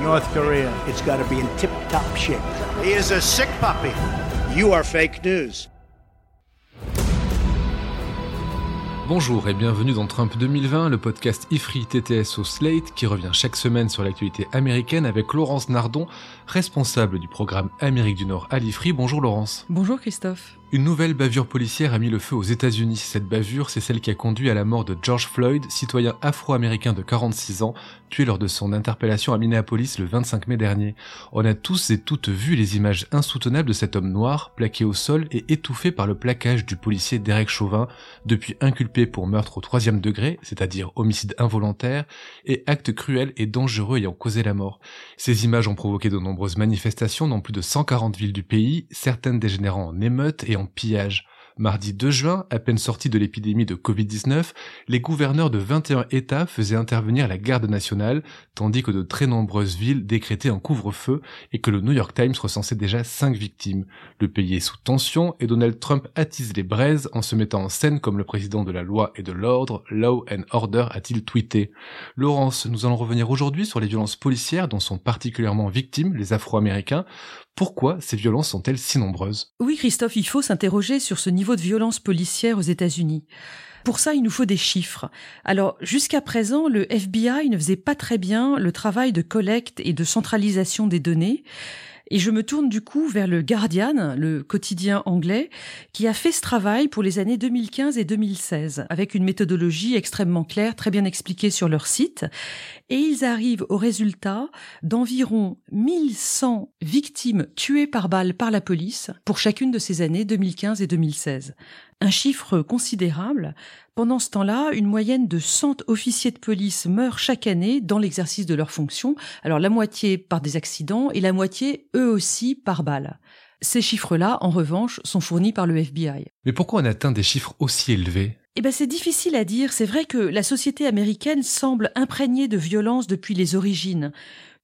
North Korea. It's got to be in tip top shape. He is a sick puppy. You are fake news. Bonjour et bienvenue dans Trump 2020, le podcast IFRI TTS au Slate qui revient chaque semaine sur l'actualité américaine avec Laurence Nardon, responsable du programme Amérique du Nord à l'IFRI. Bonjour Laurence. Bonjour Christophe. Une nouvelle bavure policière a mis le feu aux États-Unis. Cette bavure, c'est celle qui a conduit à la mort de George Floyd, citoyen afro-américain de 46 ans, tué lors de son interpellation à Minneapolis le 25 mai dernier. On a tous et toutes vu les images insoutenables de cet homme noir, plaqué au sol et étouffé par le plaquage du policier Derek Chauvin, depuis inculpé pour meurtre au troisième degré, c'est-à-dire homicide involontaire, et acte cruel et dangereux ayant causé la mort. Ces images ont provoqué de nombreuses manifestations dans plus de 140 villes du pays, certaines dégénérant en émeutes et en pillage. Mardi 2 juin, à peine sorti de l'épidémie de Covid-19, les gouverneurs de 21 États faisaient intervenir la garde nationale, tandis que de très nombreuses villes décrétaient un couvre-feu et que le New York Times recensait déjà 5 victimes. Le pays est sous tension et Donald Trump attise les braises en se mettant en scène comme le président de la loi et de l'ordre, Law and Order a-t-il tweeté. Laurence, nous allons revenir aujourd'hui sur les violences policières dont sont particulièrement victimes les Afro-Américains. Pourquoi ces violences sont-elles si nombreuses? Oui Christophe, il faut s'interroger sur ce niveau de violence policière aux États-Unis. Pour ça, il nous faut des chiffres. Alors, jusqu'à présent, le FBI ne faisait pas très bien le travail de collecte et de centralisation des données. Et je me tourne du coup vers le Guardian, le quotidien anglais, qui a fait ce travail pour les années 2015 et 2016, avec une méthodologie extrêmement claire, très bien expliquée sur leur site. Et ils arrivent au résultat d'environ 1100 victimes tuées par balle par la police pour chacune de ces années 2015 et 2016. Un chiffre considérable. Pendant ce temps-là, une moyenne de 100 officiers de police meurent chaque année dans l'exercice de leurs fonctions. Alors la moitié par des accidents et la moitié, eux aussi, par balle. Ces chiffres-là, en revanche, sont fournis par le FBI. Mais pourquoi on atteint des chiffres aussi élevés? Eh ben, c'est difficile à dire. C'est vrai que la société américaine semble imprégnée de violence depuis les origines.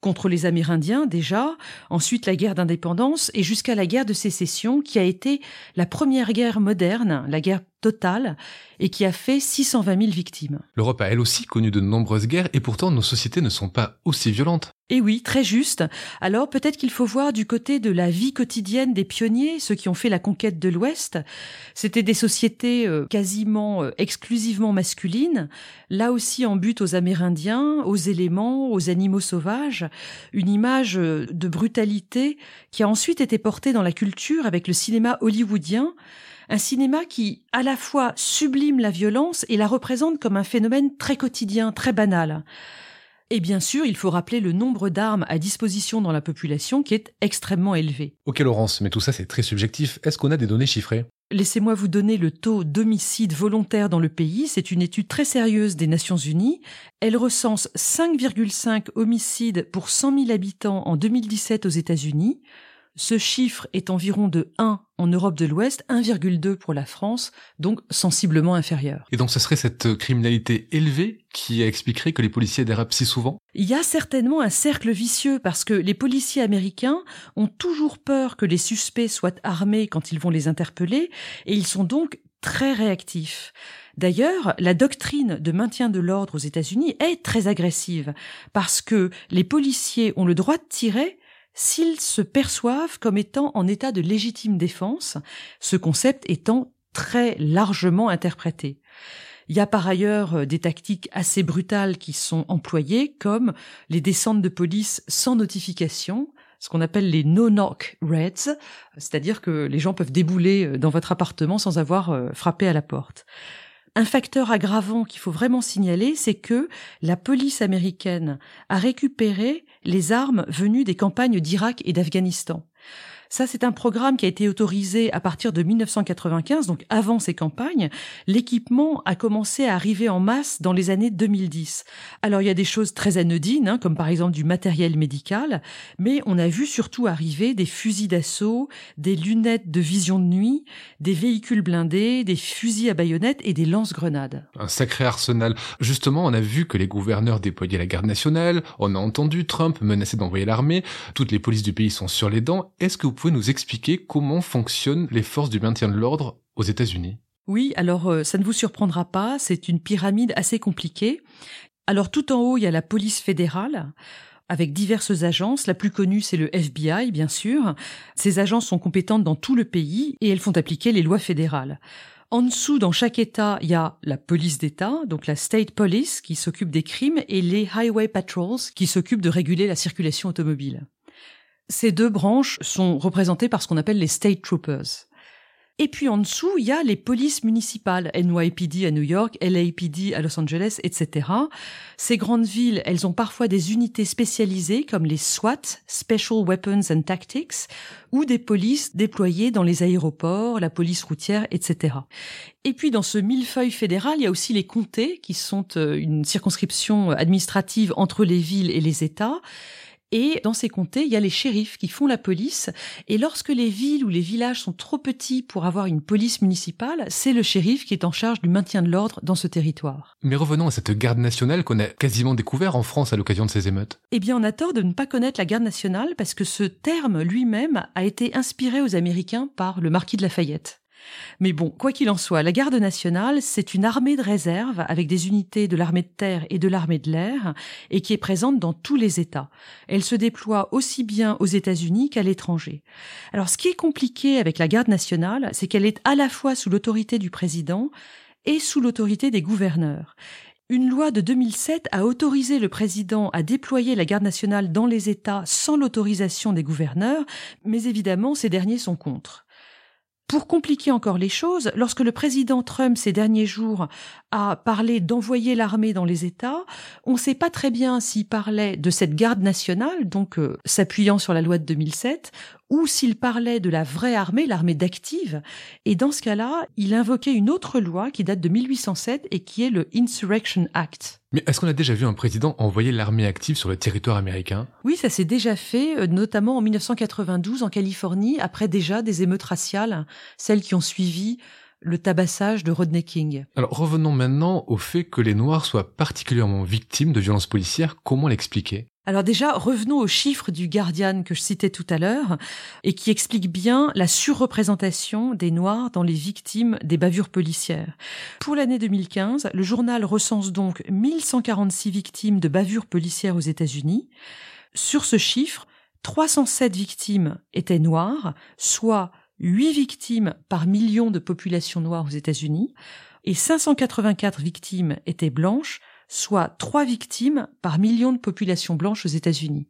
Contre les Amérindiens, déjà, ensuite la guerre d'indépendance et jusqu'à la guerre de sécession qui a été la première guerre moderne, la guerre totale, et qui a fait 620 000 victimes. L'Europe a elle aussi connu de nombreuses guerres et pourtant nos sociétés ne sont pas aussi violentes. Et oui, très juste. Alors peut-être qu'il faut voir du côté de la vie quotidienne des pionniers, ceux qui ont fait la conquête de l'Ouest. C'était des sociétés euh, quasiment euh, exclusivement masculines, là aussi en but aux Amérindiens, aux éléments, aux animaux sauvages, une image euh, de brutalité qui a ensuite été portée dans la culture avec le cinéma hollywoodien, un cinéma qui à la fois sublime la violence et la représente comme un phénomène très quotidien, très banal. Et bien sûr, il faut rappeler le nombre d'armes à disposition dans la population qui est extrêmement élevé. Ok Laurence, mais tout ça c'est très subjectif. Est-ce qu'on a des données chiffrées? Laissez-moi vous donner le taux d'homicide volontaire dans le pays. C'est une étude très sérieuse des Nations Unies. Elle recense 5,5 homicides pour 100 000 habitants en 2017 aux États-Unis. Ce chiffre est environ de 1 en Europe de l'Ouest, 1,2 pour la France, donc sensiblement inférieur. Et donc ce serait cette criminalité élevée qui expliquerait que les policiers dérapent si souvent? Il y a certainement un cercle vicieux parce que les policiers américains ont toujours peur que les suspects soient armés quand ils vont les interpeller et ils sont donc très réactifs. D'ailleurs, la doctrine de maintien de l'ordre aux États-Unis est très agressive parce que les policiers ont le droit de tirer s'ils se perçoivent comme étant en état de légitime défense, ce concept étant très largement interprété. Il y a par ailleurs euh, des tactiques assez brutales qui sont employées, comme les descentes de police sans notification, ce qu'on appelle les no-knock raids, c'est-à-dire que les gens peuvent débouler euh, dans votre appartement sans avoir euh, frappé à la porte. Un facteur aggravant qu'il faut vraiment signaler, c'est que la police américaine a récupéré les armes venues des campagnes d'Irak et d'Afghanistan. Ça, c'est un programme qui a été autorisé à partir de 1995, donc avant ces campagnes. L'équipement a commencé à arriver en masse dans les années 2010. Alors, il y a des choses très anodines, hein, comme par exemple du matériel médical, mais on a vu surtout arriver des fusils d'assaut, des lunettes de vision de nuit, des véhicules blindés, des fusils à baïonnettes et des lance-grenades. Un sacré arsenal. Justement, on a vu que les gouverneurs déployaient la garde nationale, on a entendu Trump menacer d'envoyer l'armée, toutes les polices du pays sont sur les dents. Est-ce que pouvez nous expliquer comment fonctionnent les forces du maintien de l'ordre aux États-Unis? Oui, alors euh, ça ne vous surprendra pas, c'est une pyramide assez compliquée. Alors tout en haut, il y a la police fédérale avec diverses agences. La plus connue, c'est le FBI, bien sûr. Ces agences sont compétentes dans tout le pays et elles font appliquer les lois fédérales. En dessous, dans chaque État, il y a la police d'État, donc la State Police, qui s'occupe des crimes, et les Highway Patrols, qui s'occupent de réguler la circulation automobile. Ces deux branches sont représentées par ce qu'on appelle les State Troopers. Et puis en dessous, il y a les polices municipales, NYPD à New York, LAPD à Los Angeles, etc. Ces grandes villes, elles ont parfois des unités spécialisées comme les SWAT, Special Weapons and Tactics, ou des polices déployées dans les aéroports, la police routière, etc. Et puis dans ce millefeuille fédéral, il y a aussi les comtés, qui sont euh, une circonscription administrative entre les villes et les États. Et dans ces comtés, il y a les shérifs qui font la police. Et lorsque les villes ou les villages sont trop petits pour avoir une police municipale, c'est le shérif qui est en charge du maintien de l'ordre dans ce territoire. Mais revenons à cette garde nationale qu'on a quasiment découvert en France à l'occasion de ces émeutes. Eh bien, on a tort de ne pas connaître la garde nationale parce que ce terme lui-même a été inspiré aux Américains par le marquis de Lafayette. Mais bon, quoi qu'il en soit, la garde nationale, c'est une armée de réserve avec des unités de l'armée de terre et de l'armée de l'air et qui est présente dans tous les États. Elle se déploie aussi bien aux États-Unis qu'à l'étranger. Alors ce qui est compliqué avec la garde nationale, c'est qu'elle est à la fois sous l'autorité du président et sous l'autorité des gouverneurs. Une loi de 2007 a autorisé le président à déployer la garde nationale dans les États sans l'autorisation des gouverneurs, mais évidemment ces derniers sont contre. Pour compliquer encore les choses, lorsque le président Trump ces derniers jours a parlé d'envoyer l'armée dans les États, on ne sait pas très bien s'il parlait de cette garde nationale, donc euh, s'appuyant sur la loi de 2007, ou s'il parlait de la vraie armée, l'armée d'active. Et dans ce cas-là, il invoquait une autre loi qui date de 1807 et qui est le Insurrection Act. Mais est-ce qu'on a déjà vu un président envoyer l'armée active sur le territoire américain? Oui, ça s'est déjà fait, euh, notamment en 1992 en Californie, après déjà des émeutes raciales, celles qui ont suivi le tabassage de Rodney King. Alors revenons maintenant au fait que les Noirs soient particulièrement victimes de violences policières. Comment l'expliquer? Alors déjà, revenons aux chiffres du Guardian que je citais tout à l'heure et qui explique bien la surreprésentation des Noirs dans les victimes des bavures policières. Pour l'année 2015, le journal recense donc 1146 victimes de bavures policières aux États-Unis. Sur ce chiffre, 307 victimes étaient noires, soit 8 victimes par million de population noire aux États-Unis, et 584 victimes étaient blanches, soit 3 victimes par million de population blanche aux États-Unis.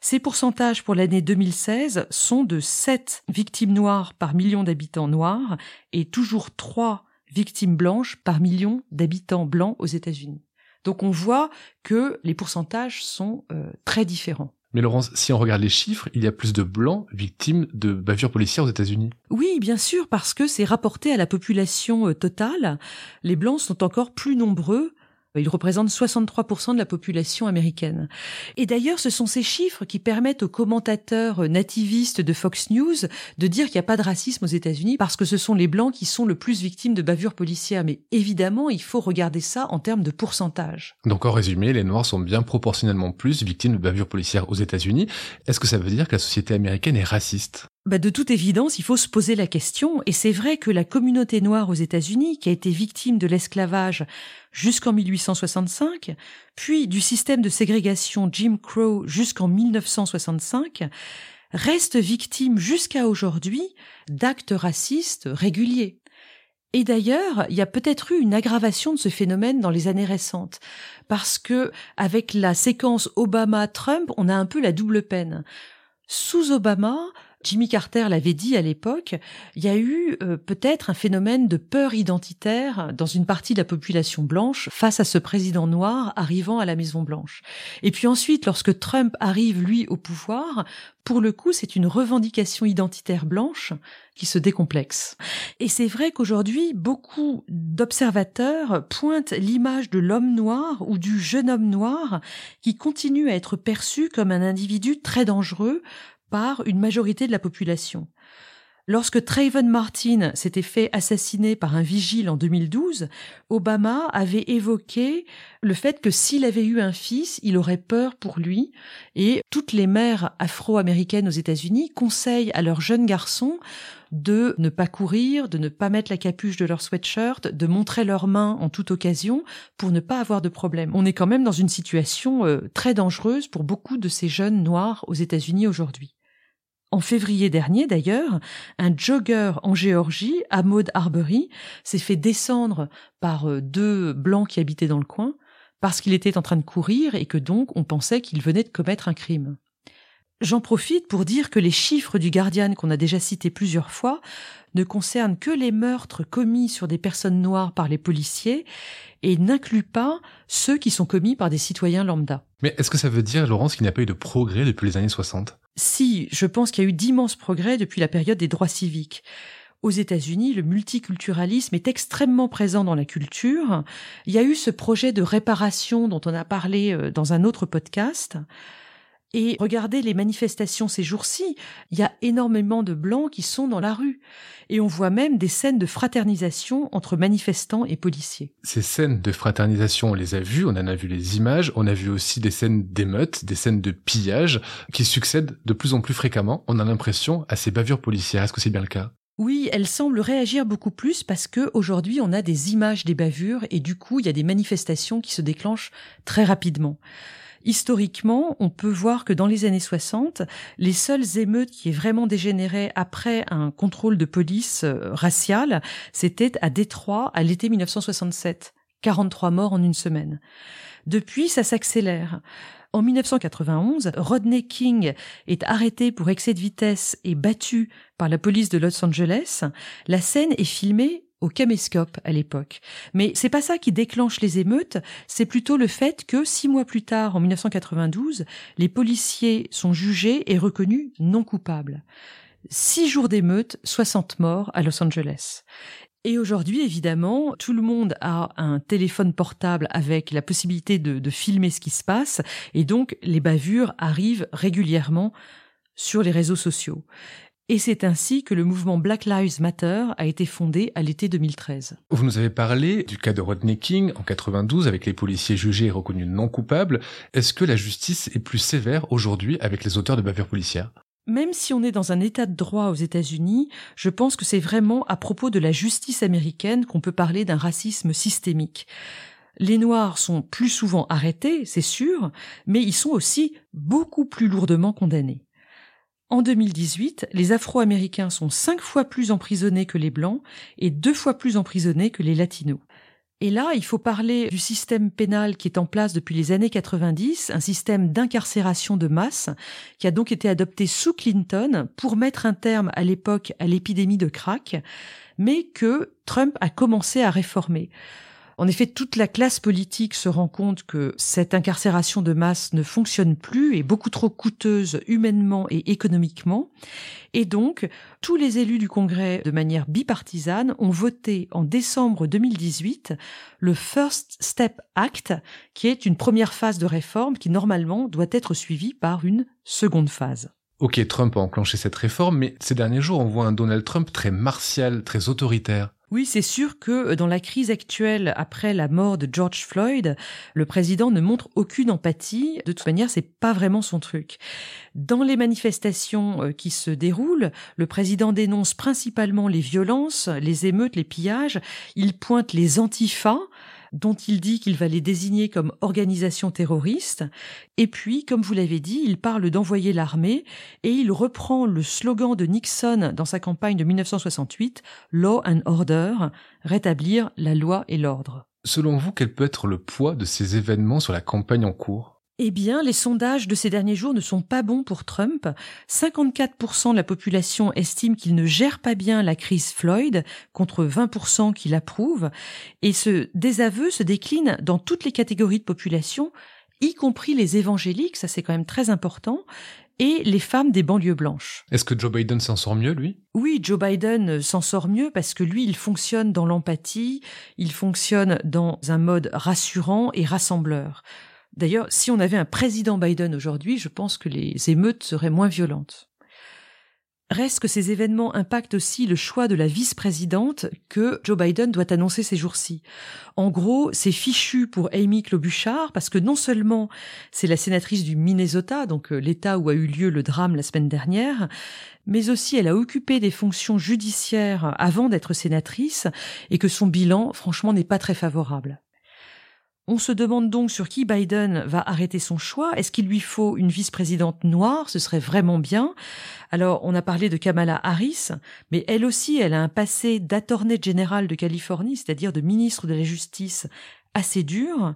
Ces pourcentages pour l'année 2016 sont de 7 victimes noires par million d'habitants noirs et toujours 3 victimes blanches par million d'habitants blancs aux États-Unis. Donc on voit que les pourcentages sont euh, très différents. Mais Laurence, si on regarde les chiffres, il y a plus de blancs victimes de bavures policières aux États-Unis. Oui, bien sûr, parce que c'est rapporté à la population euh, totale. Les blancs sont encore plus nombreux ils représentent 63% de la population américaine. Et d'ailleurs, ce sont ces chiffres qui permettent aux commentateurs nativistes de Fox News de dire qu'il n'y a pas de racisme aux États-Unis parce que ce sont les Blancs qui sont le plus victimes de bavures policières. Mais évidemment, il faut regarder ça en termes de pourcentage. Donc en résumé, les Noirs sont bien proportionnellement plus victimes de bavures policières aux États-Unis. Est-ce que ça veut dire que la société américaine est raciste? Bah de toute évidence, il faut se poser la question, et c'est vrai que la communauté noire aux États-Unis, qui a été victime de l'esclavage jusqu'en 1865, puis du système de ségrégation Jim Crow jusqu'en 1965, reste victime jusqu'à aujourd'hui d'actes racistes réguliers. Et d'ailleurs, il y a peut-être eu une aggravation de ce phénomène dans les années récentes, parce que avec la séquence Obama-Trump, on a un peu la double peine. Sous Obama, Jimmy Carter l'avait dit à l'époque, il y a eu euh, peut-être un phénomène de peur identitaire dans une partie de la population blanche face à ce président noir arrivant à la Maison Blanche. Et puis ensuite, lorsque Trump arrive lui au pouvoir, pour le coup, c'est une revendication identitaire blanche qui se décomplexe. Et c'est vrai qu'aujourd'hui, beaucoup d'observateurs pointent l'image de l'homme noir ou du jeune homme noir qui continue à être perçu comme un individu très dangereux par une majorité de la population. Lorsque Trayvon Martin s'était fait assassiner par un vigile en 2012, Obama avait évoqué le fait que s'il avait eu un fils, il aurait peur pour lui et toutes les mères afro-américaines aux États-Unis conseillent à leurs jeunes garçons de ne pas courir, de ne pas mettre la capuche de leur sweatshirt, de montrer leurs mains en toute occasion pour ne pas avoir de problème. On est quand même dans une situation euh, très dangereuse pour beaucoup de ces jeunes noirs aux États-Unis aujourd'hui. En février dernier, d'ailleurs, un jogger en Géorgie, Maud Arbery, s'est fait descendre par euh, deux blancs qui habitaient dans le coin parce qu'il était en train de courir et que donc on pensait qu'il venait de commettre un crime. J'en profite pour dire que les chiffres du Guardian qu'on a déjà cités plusieurs fois ne concernent que les meurtres commis sur des personnes noires par les policiers et n'incluent pas ceux qui sont commis par des citoyens lambda. Mais est-ce que ça veut dire, Laurence, qu'il n'y a pas eu de progrès depuis les années 60 si, je pense qu'il y a eu d'immenses progrès depuis la période des droits civiques. Aux États-Unis, le multiculturalisme est extrêmement présent dans la culture. Il y a eu ce projet de réparation dont on a parlé euh, dans un autre podcast. Et regardez les manifestations ces jours-ci, il y a énormément de blancs qui sont dans la rue. Et on voit même des scènes de fraternisation entre manifestants et policiers. Ces scènes de fraternisation, on les a vues, on en a vu les images, on a vu aussi des scènes d'émeutes, des scènes de pillage qui succèdent de plus en plus fréquemment, on a l'impression, à ces bavures policières. Est-ce que c'est bien le cas? Oui, elles semblent réagir beaucoup plus parce que aujourd'hui on a des images des bavures et du coup il y a des manifestations qui se déclenchent très rapidement. Historiquement, on peut voir que dans les années 60, les seules émeutes qui aient vraiment dégénéré après un contrôle de police euh, racial, c'était à Détroit à l'été 1967. 43 morts en une semaine. Depuis, ça s'accélère. En 1991, Rodney King est arrêté pour excès de vitesse et battu par la police de Los Angeles. La scène est filmée au caméscope à l'époque. Mais c'est pas ça qui déclenche les émeutes, c'est plutôt le fait que six mois plus tard, en 1992, les policiers sont jugés et reconnus non coupables. Six jours d'émeutes, 60 morts à Los Angeles. Et aujourd'hui, évidemment, tout le monde a un téléphone portable avec la possibilité de, de filmer ce qui se passe, et donc les bavures arrivent régulièrement sur les réseaux sociaux. Et c'est ainsi que le mouvement Black Lives Matter a été fondé à l'été 2013. Vous nous avez parlé du cas de Rodney King en 92 avec les policiers jugés et reconnus non coupables. Est-ce que la justice est plus sévère aujourd'hui avec les auteurs de bavures policières? Même si on est dans un état de droit aux États-Unis, je pense que c'est vraiment à propos de la justice américaine qu'on peut parler d'un racisme systémique. Les Noirs sont plus souvent arrêtés, c'est sûr, mais ils sont aussi beaucoup plus lourdement condamnés. En 2018, les Afro-Américains sont cinq fois plus emprisonnés que les Blancs et deux fois plus emprisonnés que les Latinos. Et là, il faut parler du système pénal qui est en place depuis les années 90, un système d'incarcération de masse qui a donc été adopté sous Clinton pour mettre un terme à l'époque à l'épidémie de crack, mais que Trump a commencé à réformer. En effet, toute la classe politique se rend compte que cette incarcération de masse ne fonctionne plus, est beaucoup trop coûteuse humainement et économiquement. Et donc, tous les élus du Congrès, de manière bipartisane, ont voté en décembre 2018 le First Step Act, qui est une première phase de réforme qui normalement doit être suivie par une seconde phase. Ok, Trump a enclenché cette réforme, mais ces derniers jours, on voit un Donald Trump très martial, très autoritaire. Oui, c'est sûr que euh, dans la crise actuelle après la mort de George Floyd, le président ne montre aucune empathie. De toute manière, c'est pas vraiment son truc. Dans les manifestations euh, qui se déroulent, le président dénonce principalement les violences, les émeutes, les pillages. Il pointe les antifas dont il dit qu'il va les désigner comme organisation terroriste. Et puis, comme vous l'avez dit, il parle d'envoyer l'armée et il reprend le slogan de Nixon dans sa campagne de 1968, Law and Order, rétablir la loi et l'ordre. Selon vous, quel peut être le poids de ces événements sur la campagne en cours? Eh bien, les sondages de ces derniers jours ne sont pas bons pour Trump. 54% de la population estime qu'il ne gère pas bien la crise Floyd, contre 20% qui l'approuvent. Et ce désaveu se décline dans toutes les catégories de population, y compris les évangéliques, ça c'est quand même très important, et les femmes des banlieues blanches. Est-ce que Joe Biden s'en sort mieux, lui? Oui, Joe Biden s'en sort mieux parce que lui, il fonctionne dans l'empathie, il fonctionne dans un mode rassurant et rassembleur. D'ailleurs, si on avait un président Biden aujourd'hui, je pense que les émeutes seraient moins violentes. Reste que ces événements impactent aussi le choix de la vice-présidente que Joe Biden doit annoncer ces jours-ci. En gros, c'est fichu pour Amy Klobuchar parce que non seulement c'est la sénatrice du Minnesota, donc euh, l'État où a eu lieu le drame la semaine dernière, mais aussi elle a occupé des fonctions judiciaires avant d'être sénatrice et que son bilan, franchement, n'est pas très favorable. On se demande donc sur qui Biden va arrêter son choix. Est-ce qu'il lui faut une vice-présidente noire? Ce serait vraiment bien. Alors, on a parlé de Kamala Harris, mais elle aussi, elle a un passé d'attorney général de Californie, c'est-à-dire de ministre de la Justice assez dur.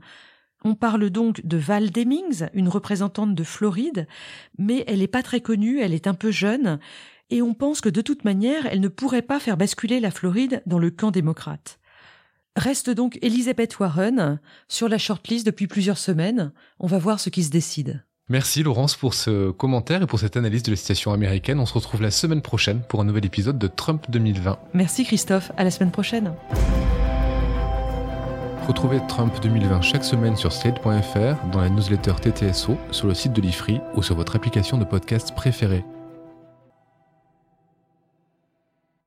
On parle donc de Val Demings, une représentante de Floride, mais elle n'est pas très connue, elle est un peu jeune, et on pense que de toute manière, elle ne pourrait pas faire basculer la Floride dans le camp démocrate. Reste donc Elizabeth Warren sur la shortlist depuis plusieurs semaines. On va voir ce qui se décide. Merci Laurence pour ce commentaire et pour cette analyse de la situation américaine. On se retrouve la semaine prochaine pour un nouvel épisode de Trump 2020. Merci Christophe, à la semaine prochaine. Retrouvez Trump 2020 chaque semaine sur slate.fr, dans la newsletter TTSO, sur le site de l'IFRI ou sur votre application de podcast préférée.